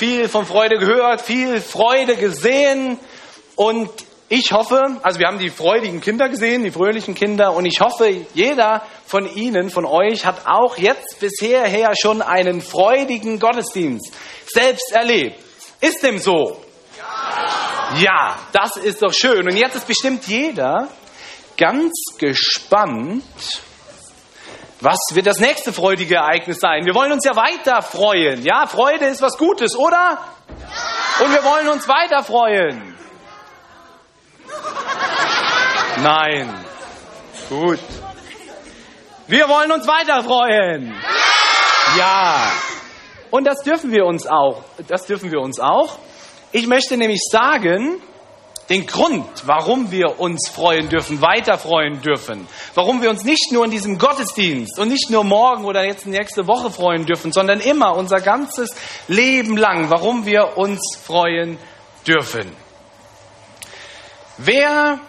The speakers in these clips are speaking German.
viel von Freude gehört, viel Freude gesehen und ich hoffe, also wir haben die freudigen Kinder gesehen, die fröhlichen Kinder, und ich hoffe, jeder von Ihnen, von euch, hat auch jetzt bisher her schon einen freudigen Gottesdienst selbst erlebt. Ist dem so? Ja. ja, das ist doch schön. Und jetzt ist bestimmt jeder ganz gespannt, was wird das nächste freudige Ereignis sein? Wir wollen uns ja weiter freuen. Ja, Freude ist was Gutes, oder? Ja. Und wir wollen uns weiter freuen. Nein. Gut. Wir wollen uns weiter freuen. Ja. Und das dürfen wir uns auch. Das dürfen wir uns auch. Ich möchte nämlich sagen, den Grund, warum wir uns freuen dürfen, weiter freuen dürfen, warum wir uns nicht nur in diesem Gottesdienst und nicht nur morgen oder jetzt nächste Woche freuen dürfen, sondern immer unser ganzes Leben lang, warum wir uns freuen dürfen. Wer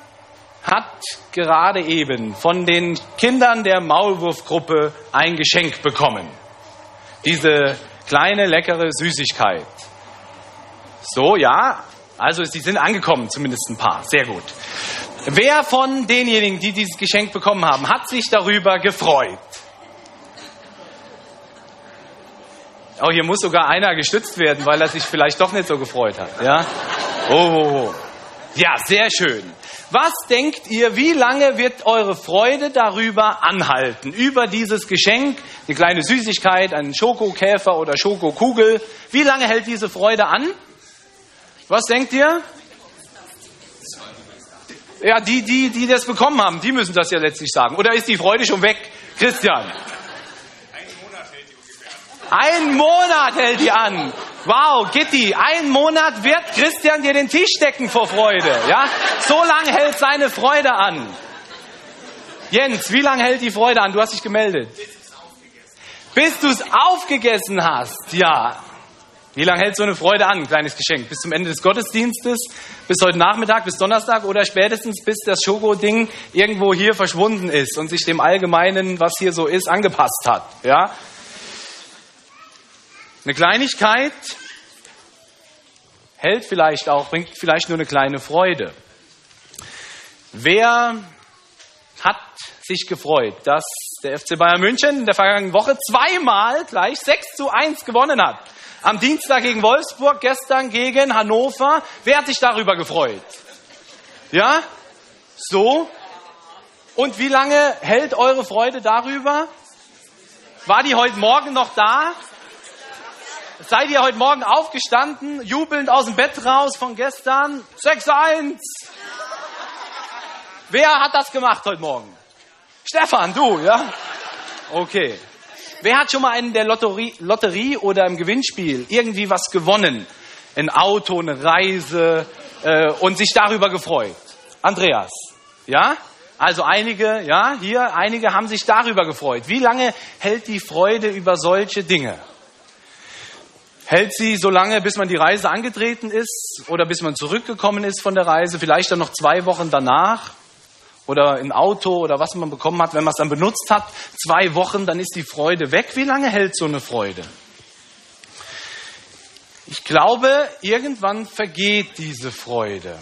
hat gerade eben von den Kindern der Maulwurfgruppe ein Geschenk bekommen. Diese kleine, leckere Süßigkeit. So, ja, also sie sind angekommen, zumindest ein paar. Sehr gut. Wer von denjenigen, die dieses Geschenk bekommen haben, hat sich darüber gefreut? Oh, hier muss sogar einer gestützt werden, weil er sich vielleicht doch nicht so gefreut hat. Ja? Oh, oh, oh. Ja, sehr schön. Was denkt ihr, wie lange wird eure Freude darüber anhalten? Über dieses Geschenk, eine kleine Süßigkeit, einen Schokokäfer oder Schokokugel. Wie lange hält diese Freude an? Was denkt ihr? Ja, die, die, die das bekommen haben, die müssen das ja letztlich sagen. Oder ist die Freude schon weg? Christian. Ein Monat hält die an. Wow, Gitti, ein Monat wird Christian dir den Tisch decken vor Freude. Ja, so lange hält seine Freude an. Jens, wie lange hält die Freude an? Du hast dich gemeldet. Bis du es aufgegessen hast. Ja. Wie lange hält so eine Freude an, ein kleines Geschenk? Bis zum Ende des Gottesdienstes? Bis heute Nachmittag, bis Donnerstag oder spätestens bis das Schoko-Ding irgendwo hier verschwunden ist und sich dem Allgemeinen, was hier so ist, angepasst hat? Ja. Eine Kleinigkeit hält vielleicht auch, bringt vielleicht nur eine kleine Freude. Wer hat sich gefreut, dass der FC Bayern München in der vergangenen Woche zweimal gleich 6 zu 1 gewonnen hat? Am Dienstag gegen Wolfsburg, gestern gegen Hannover. Wer hat sich darüber gefreut? Ja? So? Und wie lange hält eure Freude darüber? War die heute Morgen noch da? Seid ihr heute Morgen aufgestanden, jubelnd aus dem Bett raus von gestern? 6-1. Wer hat das gemacht heute Morgen? Stefan, du, ja? Okay. Wer hat schon mal in der Lotterie, Lotterie oder im Gewinnspiel irgendwie was gewonnen? Ein Auto, eine Reise äh, und sich darüber gefreut? Andreas, ja? Also einige, ja, hier, einige haben sich darüber gefreut. Wie lange hält die Freude über solche Dinge? hält sie so lange, bis man die Reise angetreten ist oder bis man zurückgekommen ist von der Reise, vielleicht dann noch zwei Wochen danach oder im Auto oder was man bekommen hat, wenn man es dann benutzt hat, zwei Wochen, dann ist die Freude weg. Wie lange hält so eine Freude? Ich glaube, irgendwann vergeht diese Freude.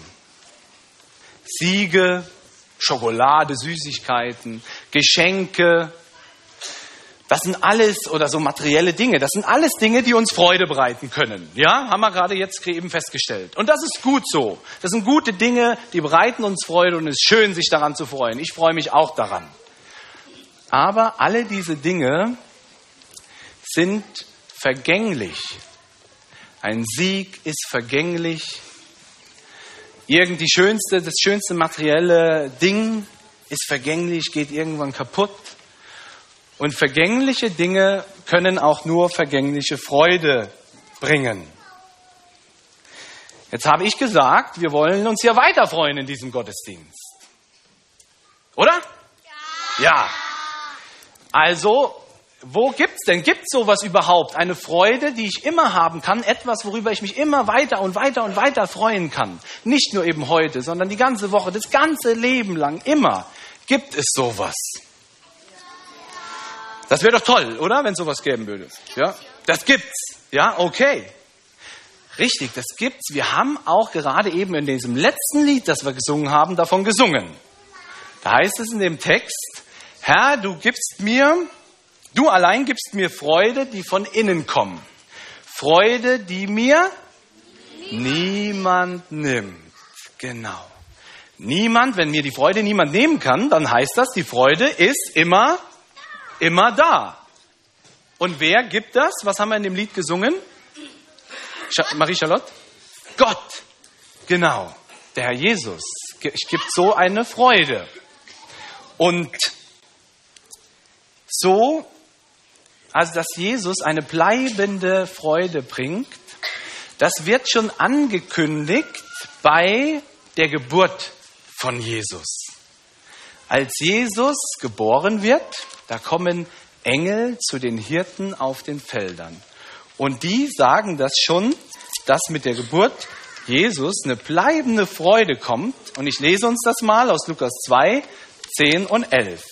Siege, Schokolade, Süßigkeiten, Geschenke, das sind alles, oder so materielle Dinge, das sind alles Dinge, die uns Freude bereiten können. Ja, haben wir gerade jetzt eben festgestellt. Und das ist gut so. Das sind gute Dinge, die bereiten uns Freude und es ist schön, sich daran zu freuen. Ich freue mich auch daran. Aber alle diese Dinge sind vergänglich. Ein Sieg ist vergänglich. Irgendwie schönste, das schönste materielle Ding ist vergänglich, geht irgendwann kaputt. Und vergängliche Dinge können auch nur vergängliche Freude bringen. Jetzt habe ich gesagt, wir wollen uns ja weiter freuen in diesem Gottesdienst. Oder? Ja. ja. Also, wo gibt's denn? Gibt sowas überhaupt? Eine Freude, die ich immer haben kann, etwas, worüber ich mich immer weiter und weiter und weiter freuen kann. Nicht nur eben heute, sondern die ganze Woche, das ganze Leben lang, immer gibt es sowas. Das wäre doch toll, oder? Wenn es sowas geben würde. Ja? Das gibt's. Ja, okay. Richtig, das gibt's. Wir haben auch gerade eben in diesem letzten Lied, das wir gesungen haben, davon gesungen. Da heißt es in dem Text, Herr, du gibst mir, du allein gibst mir Freude, die von innen kommt. Freude, die mir niemand nimmt. Genau. Niemand, wenn mir die Freude niemand nehmen kann, dann heißt das, die Freude ist immer, immer da. Und wer gibt das? Was haben wir in dem Lied gesungen? Marie-Charlotte? Gott. Genau. Der Herr Jesus gibt so eine Freude. Und so, also dass Jesus eine bleibende Freude bringt, das wird schon angekündigt bei der Geburt von Jesus. Als Jesus geboren wird, da kommen Engel zu den Hirten auf den Feldern. Und die sagen das schon, dass mit der Geburt Jesus eine bleibende Freude kommt. Und ich lese uns das mal aus Lukas 2, 10 und 11.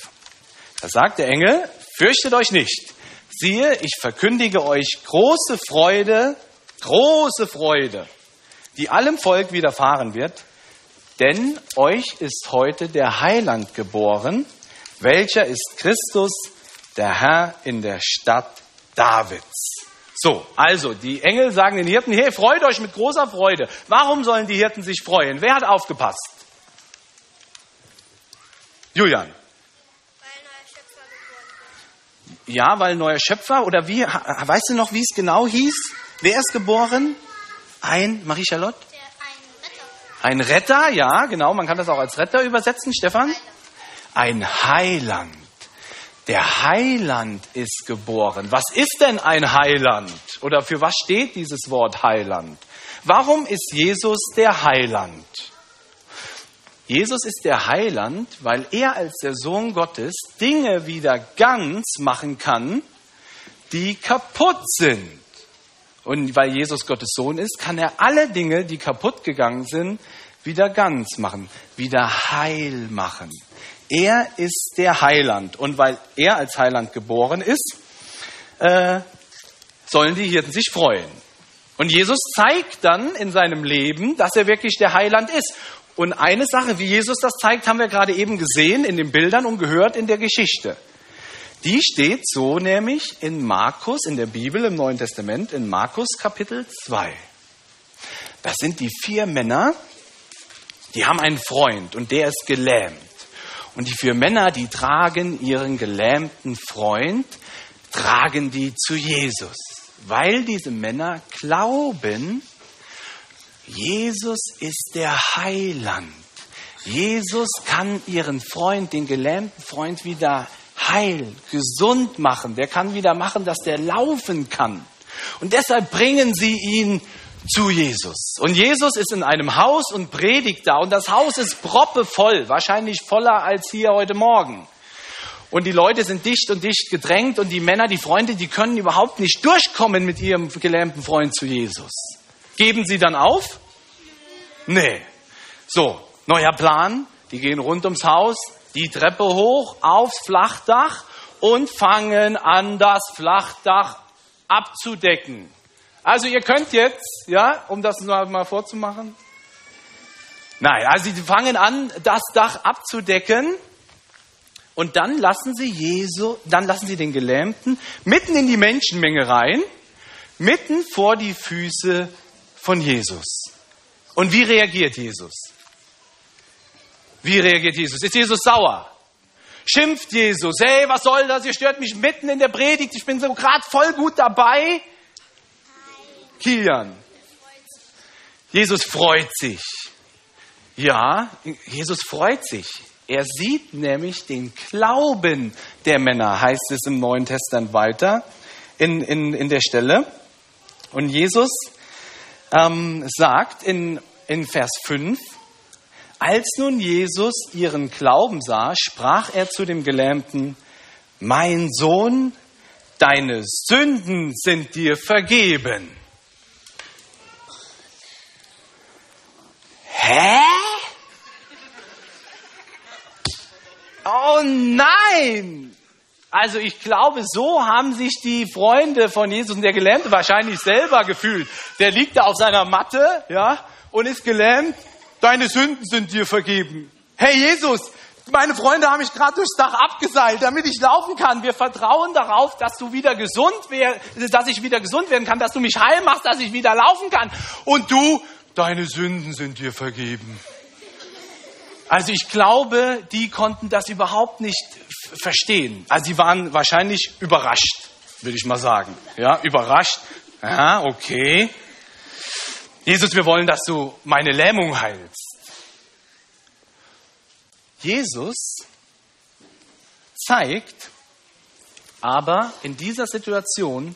Da sagt der Engel, fürchtet euch nicht. Siehe, ich verkündige euch große Freude, große Freude, die allem Volk widerfahren wird. Denn euch ist heute der Heiland geboren, welcher ist Christus, der Herr in der Stadt Davids. So, also die Engel sagen den Hirten, hey, freut euch mit großer Freude. Warum sollen die Hirten sich freuen? Wer hat aufgepasst? Julian. Ja, weil neuer Schöpfer oder wie, weißt du noch, wie es genau hieß? Wer ist geboren? Ein, Marie-Charlotte? Ein Retter. Ein Retter, ja, genau, man kann das auch als Retter übersetzen, Stefan. Ein Heiland. Der Heiland ist geboren. Was ist denn ein Heiland? Oder für was steht dieses Wort Heiland? Warum ist Jesus der Heiland? Jesus ist der Heiland, weil er als der Sohn Gottes Dinge wieder ganz machen kann, die kaputt sind. Und weil Jesus Gottes Sohn ist, kann er alle Dinge, die kaputt gegangen sind, wieder ganz machen, wieder heil machen. Er ist der Heiland. Und weil er als Heiland geboren ist, äh, sollen die Hirten sich freuen. Und Jesus zeigt dann in seinem Leben, dass er wirklich der Heiland ist. Und eine Sache, wie Jesus das zeigt, haben wir gerade eben gesehen in den Bildern und gehört in der Geschichte. Die steht so nämlich in Markus, in der Bibel im Neuen Testament, in Markus Kapitel 2. Das sind die vier Männer, die haben einen Freund und der ist gelähmt. Und die vier Männer, die tragen ihren gelähmten Freund, tragen die zu Jesus, weil diese Männer glauben, Jesus ist der Heiland. Jesus kann ihren Freund, den gelähmten Freund, wieder heil, gesund machen. Der kann wieder machen, dass der laufen kann. Und deshalb bringen sie ihn zu Jesus. Und Jesus ist in einem Haus und predigt da. Und das Haus ist proppevoll, wahrscheinlich voller als hier heute Morgen. Und die Leute sind dicht und dicht gedrängt und die Männer, die Freunde, die können überhaupt nicht durchkommen mit ihrem gelähmten Freund zu Jesus. Geben sie dann auf? Nee. So, neuer Plan. Die gehen rund ums Haus, die Treppe hoch aufs Flachdach und fangen an, das Flachdach abzudecken. Also ihr könnt jetzt, ja, um das mal vorzumachen. Nein, also sie fangen an, das Dach abzudecken und dann lassen sie Jesu, dann lassen sie den Gelähmten mitten in die Menschenmenge rein, mitten vor die Füße von Jesus. Und wie reagiert Jesus? Wie reagiert Jesus? Ist Jesus sauer? Schimpft Jesus? Hey, was soll das? Ihr stört mich mitten in der Predigt. Ich bin so gerade voll gut dabei. Kilian. Jesus freut sich. Ja, Jesus freut sich. Er sieht nämlich den Glauben der Männer, heißt es im Neuen Testament weiter in, in, in der Stelle. Und Jesus ähm, sagt in, in Vers 5, als nun Jesus ihren Glauben sah, sprach er zu dem Gelähmten, mein Sohn, deine Sünden sind dir vergeben. Hä? Oh nein! Also ich glaube, so haben sich die Freunde von Jesus und der Gelähmte wahrscheinlich selber gefühlt. Der liegt da auf seiner Matte, ja, und ist gelähmt. Deine Sünden sind dir vergeben. Hey Jesus, meine Freunde haben mich gerade durchs Dach abgeseilt, damit ich laufen kann. Wir vertrauen darauf, dass du wieder gesund wär, dass ich wieder gesund werden kann, dass du mich heil machst, dass ich wieder laufen kann. Und du, deine Sünden sind dir vergeben. Also ich glaube, die konnten das überhaupt nicht verstehen. Also sie waren wahrscheinlich überrascht, würde ich mal sagen. Ja, überrascht. Aha, okay. Jesus, wir wollen, dass du meine Lähmung heilst. Jesus zeigt aber in dieser Situation,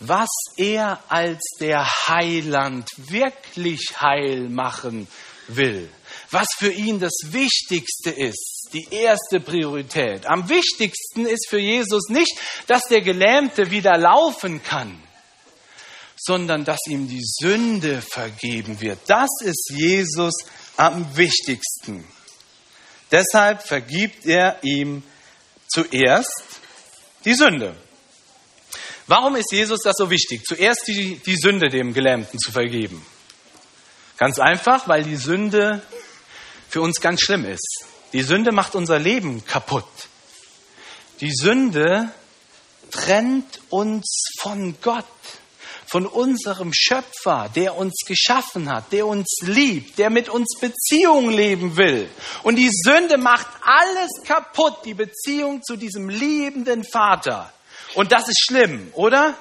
was er als der Heiland wirklich heil machen will. Was für ihn das Wichtigste ist, die erste Priorität. Am wichtigsten ist für Jesus nicht, dass der Gelähmte wieder laufen kann, sondern dass ihm die Sünde vergeben wird. Das ist Jesus am wichtigsten. Deshalb vergibt er ihm zuerst die Sünde. Warum ist Jesus das so wichtig, zuerst die, die Sünde dem Gelähmten zu vergeben? Ganz einfach, weil die Sünde für uns ganz schlimm ist. Die Sünde macht unser Leben kaputt. Die Sünde trennt uns von Gott von unserem Schöpfer, der uns geschaffen hat, der uns liebt, der mit uns Beziehung leben will. Und die Sünde macht alles kaputt, die Beziehung zu diesem liebenden Vater. Und das ist schlimm, oder?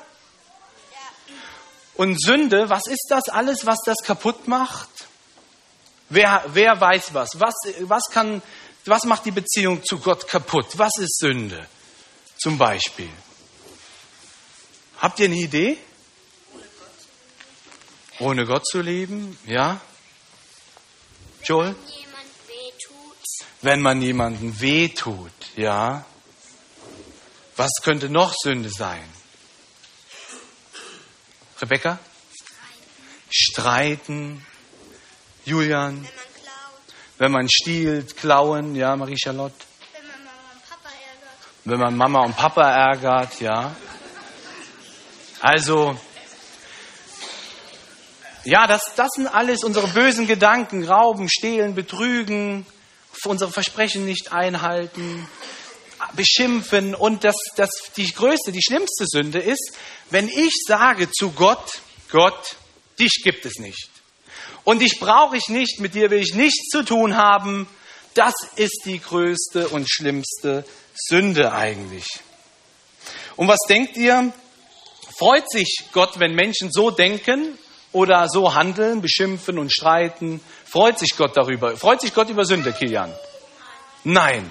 Und Sünde, was ist das alles, was das kaputt macht? Wer, wer weiß was? Was, was, kann, was macht die Beziehung zu Gott kaputt? Was ist Sünde? Zum Beispiel. Habt ihr eine Idee? Ohne Gott zu leben, ja? Joel? Wenn man jemanden wehtut, ja? Was könnte noch Sünde sein? Rebecca? Streiten. Julian? Wenn man stiehlt, klauen, ja, Marie-Charlotte? Wenn man Mama und Papa ärgert. Wenn man Mama und Papa ärgert, ja. Also, ja, das, das sind alles unsere bösen Gedanken. Rauben, stehlen, betrügen, unsere Versprechen nicht einhalten, beschimpfen. Und das, das, die größte, die schlimmste Sünde ist, wenn ich sage zu Gott, Gott, dich gibt es nicht. Und dich brauche ich nicht, mit dir will ich nichts zu tun haben. Das ist die größte und schlimmste Sünde eigentlich. Und was denkt ihr? Freut sich Gott, wenn Menschen so denken oder so handeln, beschimpfen und streiten? Freut sich Gott darüber? Freut sich Gott über Sünde, Kilian? Nein,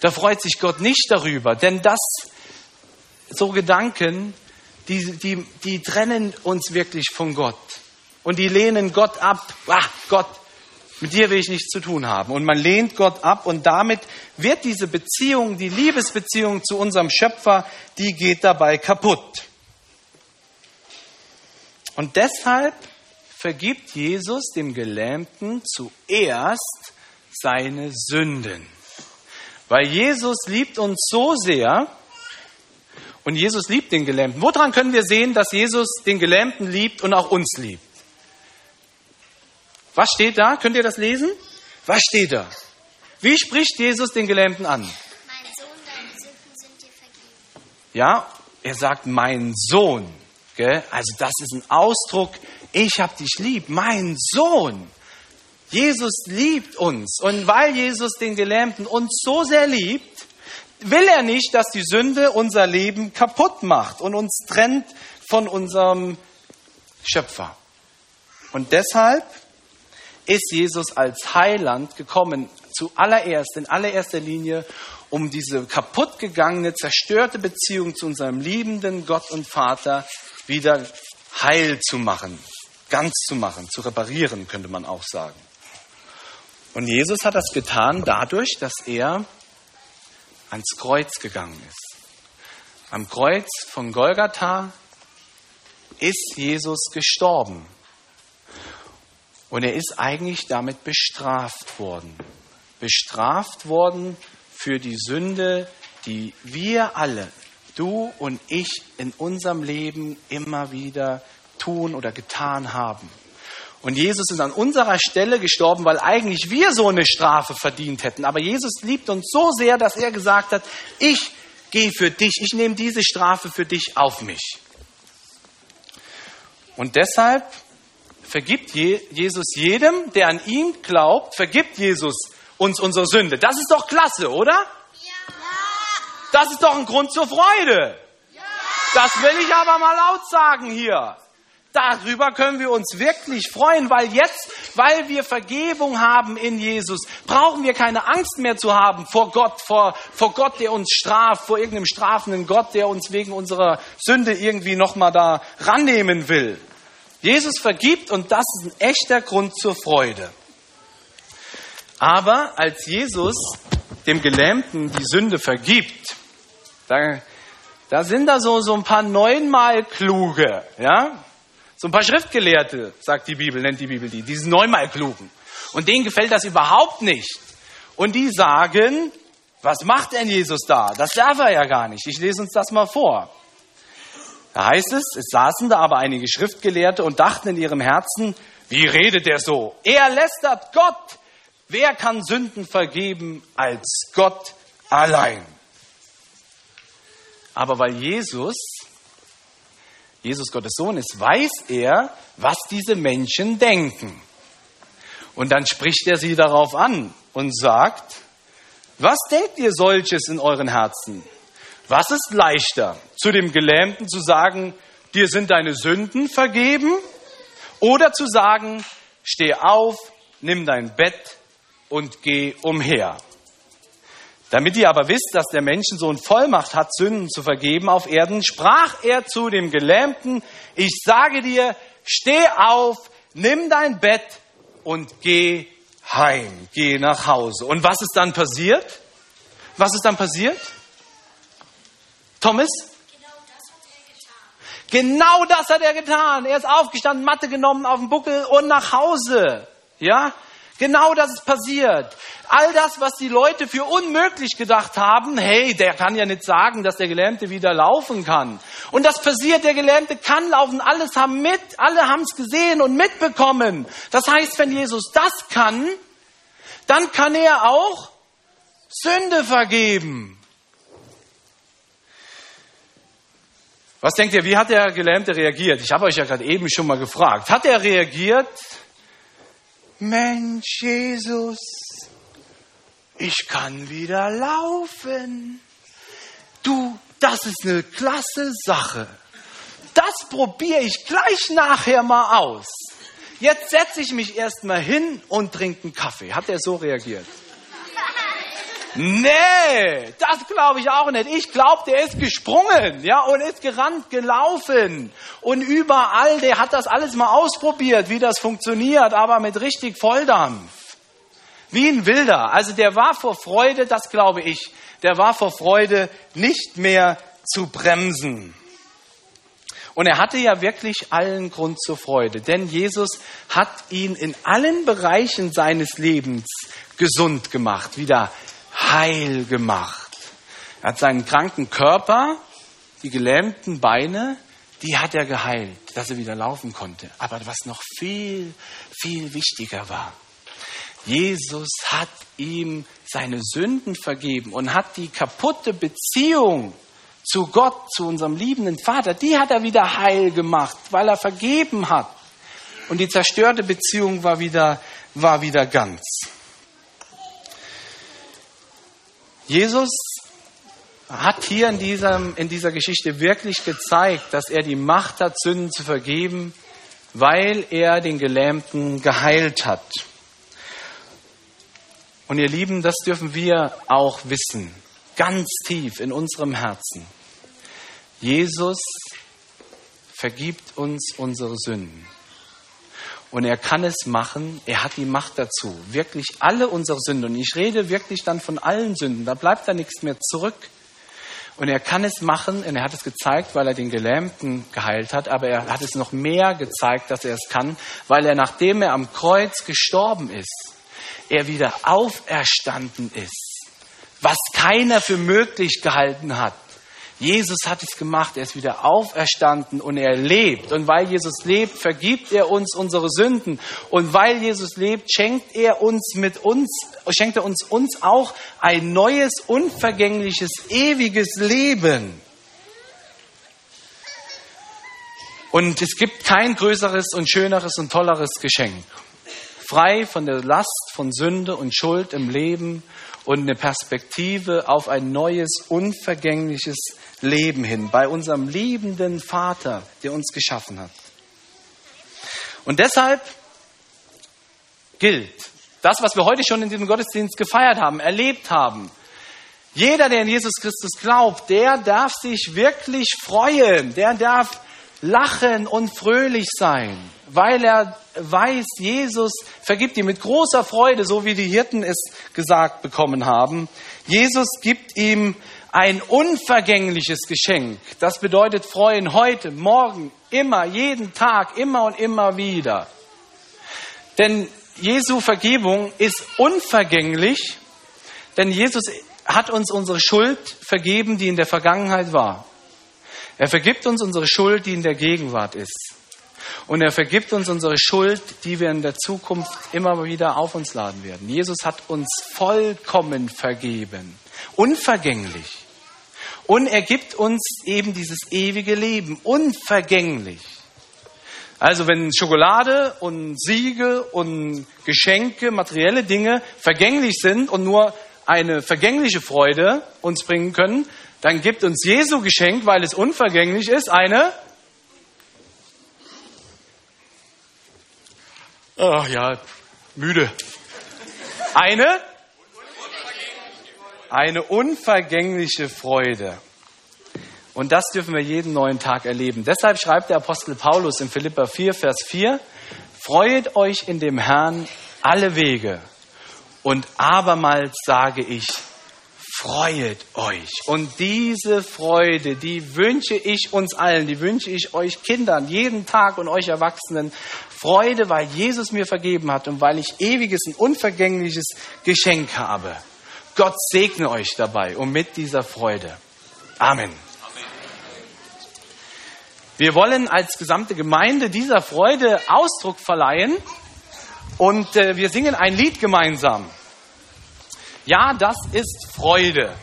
da freut sich Gott nicht darüber, denn das, so Gedanken, die, die, die trennen uns wirklich von Gott. Und die lehnen Gott ab. Ah, Gott, mit dir will ich nichts zu tun haben. Und man lehnt Gott ab und damit wird diese Beziehung, die Liebesbeziehung zu unserem Schöpfer, die geht dabei kaputt. Und deshalb vergibt Jesus dem Gelähmten zuerst seine Sünden. Weil Jesus liebt uns so sehr und Jesus liebt den Gelähmten. Woran können wir sehen, dass Jesus den Gelähmten liebt und auch uns liebt? Was steht da? Könnt ihr das lesen? Was steht da? Wie spricht Jesus den Gelähmten an? Mein Sohn, deine Sünden sind dir vergeben. Ja, er sagt, mein Sohn. Gell? Also das ist ein Ausdruck, ich habe dich lieb, mein Sohn. Jesus liebt uns. Und weil Jesus den Gelähmten uns so sehr liebt, will er nicht, dass die Sünde unser Leben kaputt macht und uns trennt von unserem Schöpfer. Und deshalb ist Jesus als Heiland gekommen, zuallererst, in allererster Linie, um diese kaputtgegangene, zerstörte Beziehung zu unserem liebenden Gott und Vater wieder heil zu machen, ganz zu machen, zu reparieren, könnte man auch sagen. Und Jesus hat das getan dadurch, dass er ans Kreuz gegangen ist. Am Kreuz von Golgatha ist Jesus gestorben. Und er ist eigentlich damit bestraft worden. Bestraft worden für die Sünde, die wir alle, du und ich, in unserem Leben immer wieder tun oder getan haben. Und Jesus ist an unserer Stelle gestorben, weil eigentlich wir so eine Strafe verdient hätten. Aber Jesus liebt uns so sehr, dass er gesagt hat, ich gehe für dich, ich nehme diese Strafe für dich auf mich. Und deshalb vergibt Jesus jedem, der an ihn glaubt, vergibt Jesus uns unsere Sünde. Das ist doch klasse, oder? Ja. Das ist doch ein Grund zur Freude. Ja. Das will ich aber mal laut sagen hier. Darüber können wir uns wirklich freuen, weil jetzt, weil wir Vergebung haben in Jesus, brauchen wir keine Angst mehr zu haben vor Gott, vor, vor Gott, der uns straft, vor irgendeinem strafenden Gott, der uns wegen unserer Sünde irgendwie nochmal da rannehmen will. Jesus vergibt und das ist ein echter Grund zur Freude. Aber als Jesus dem Gelähmten die Sünde vergibt, da, da sind da so, so ein paar neunmal kluge, ja? So ein paar Schriftgelehrte, sagt die Bibel, nennt die Bibel die, diese neunmal klugen. Und denen gefällt das überhaupt nicht. Und die sagen, was macht denn Jesus da? Das darf er ja gar nicht. Ich lese uns das mal vor. Da heißt es, es saßen da aber einige Schriftgelehrte und dachten in ihrem Herzen, wie redet er so? Er lästert Gott. Wer kann Sünden vergeben als Gott allein? Aber weil Jesus, Jesus Gottes Sohn ist, weiß er, was diese Menschen denken. Und dann spricht er sie darauf an und sagt, was denkt ihr solches in euren Herzen? Was ist leichter, zu dem Gelähmten zu sagen, dir sind deine Sünden vergeben? Oder zu sagen, steh auf, nimm dein Bett und geh umher. Damit ihr aber wisst, dass der Menschensohn Vollmacht hat, Sünden zu vergeben auf Erden, sprach er zu dem Gelähmten, ich sage dir, steh auf, nimm dein Bett und geh heim, geh nach Hause. Und was ist dann passiert? Was ist dann passiert? Thomas? Genau das hat er getan. Er ist aufgestanden, Matte genommen, auf den Buckel und nach Hause. Ja? Genau das ist passiert. All das, was die Leute für unmöglich gedacht haben, hey, der kann ja nicht sagen, dass der Gelähmte wieder laufen kann. Und das passiert, der Gelähmte kann laufen, alles haben mit, alle haben es gesehen und mitbekommen. Das heißt, wenn Jesus das kann, dann kann er auch Sünde vergeben. Was denkt ihr, wie hat der Gelähmte reagiert? Ich habe euch ja gerade eben schon mal gefragt. Hat er reagiert, Mensch, Jesus, ich kann wieder laufen. Du, das ist eine klasse Sache. Das probiere ich gleich nachher mal aus. Jetzt setze ich mich erstmal hin und trinke einen Kaffee. Hat er so reagiert? Nee, das glaube ich auch nicht. Ich glaube, der ist gesprungen, ja, und ist gerannt, gelaufen. Und überall, der hat das alles mal ausprobiert, wie das funktioniert, aber mit richtig Volldampf. Wie ein Wilder. Also der war vor Freude, das glaube ich, der war vor Freude nicht mehr zu bremsen. Und er hatte ja wirklich allen Grund zur Freude, denn Jesus hat ihn in allen Bereichen seines Lebens gesund gemacht, wieder heil gemacht. Er hat seinen kranken Körper, die gelähmten Beine, die hat er geheilt, dass er wieder laufen konnte. Aber was noch viel, viel wichtiger war, Jesus hat ihm seine Sünden vergeben und hat die kaputte Beziehung zu Gott, zu unserem liebenden Vater, die hat er wieder heil gemacht, weil er vergeben hat. Und die zerstörte Beziehung war wieder, war wieder ganz. Jesus hat hier in, diesem, in dieser Geschichte wirklich gezeigt, dass er die Macht hat, Sünden zu vergeben, weil er den Gelähmten geheilt hat. Und ihr Lieben, das dürfen wir auch wissen, ganz tief in unserem Herzen. Jesus vergibt uns unsere Sünden. Und er kann es machen, er hat die Macht dazu. Wirklich alle unsere Sünden. Und ich rede wirklich dann von allen Sünden. Da bleibt da nichts mehr zurück. Und er kann es machen, und er hat es gezeigt, weil er den Gelähmten geheilt hat, aber er hat es noch mehr gezeigt, dass er es kann, weil er, nachdem er am Kreuz gestorben ist, er wieder auferstanden ist. was keiner für möglich gehalten hat. Jesus hat es gemacht, er ist wieder auferstanden und er lebt. Und weil Jesus lebt, vergibt er uns unsere Sünden. Und weil Jesus lebt, schenkt er uns mit uns, schenkt er uns uns auch ein neues, unvergängliches, ewiges Leben. Und es gibt kein größeres und schöneres und tolleres Geschenk. Frei von der Last von Sünde und Schuld im Leben und eine Perspektive auf ein neues, unvergängliches Leben hin, bei unserem liebenden Vater, der uns geschaffen hat. Und deshalb gilt das, was wir heute schon in diesem Gottesdienst gefeiert haben, erlebt haben. Jeder, der in Jesus Christus glaubt, der darf sich wirklich freuen, der darf lachen und fröhlich sein, weil er weiß, Jesus vergibt ihm mit großer Freude, so wie die Hirten es gesagt bekommen haben. Jesus gibt ihm ein unvergängliches Geschenk. Das bedeutet freuen heute, morgen, immer, jeden Tag, immer und immer wieder. Denn Jesu Vergebung ist unvergänglich, denn Jesus hat uns unsere Schuld vergeben, die in der Vergangenheit war. Er vergibt uns unsere Schuld, die in der Gegenwart ist. Und er vergibt uns unsere Schuld, die wir in der Zukunft immer wieder auf uns laden werden. Jesus hat uns vollkommen vergeben, unvergänglich. Und er gibt uns eben dieses ewige Leben, unvergänglich. Also wenn Schokolade und Siege und Geschenke, materielle Dinge vergänglich sind und nur eine vergängliche Freude uns bringen können, dann gibt uns Jesu Geschenk, weil es unvergänglich ist, eine Oh ja, müde. Eine? Eine unvergängliche Freude. Und das dürfen wir jeden neuen Tag erleben. Deshalb schreibt der Apostel Paulus in Philippa 4, Vers 4, Freut euch in dem Herrn alle Wege. Und abermals sage ich, Freuet euch. Und diese Freude, die wünsche ich uns allen, die wünsche ich euch Kindern, jeden Tag und euch Erwachsenen. Freude, weil Jesus mir vergeben hat und weil ich ewiges und unvergängliches Geschenk habe. Gott segne euch dabei und mit dieser Freude. Amen. Wir wollen als gesamte Gemeinde dieser Freude Ausdruck verleihen und äh, wir singen ein Lied gemeinsam. Ja, das ist Freude.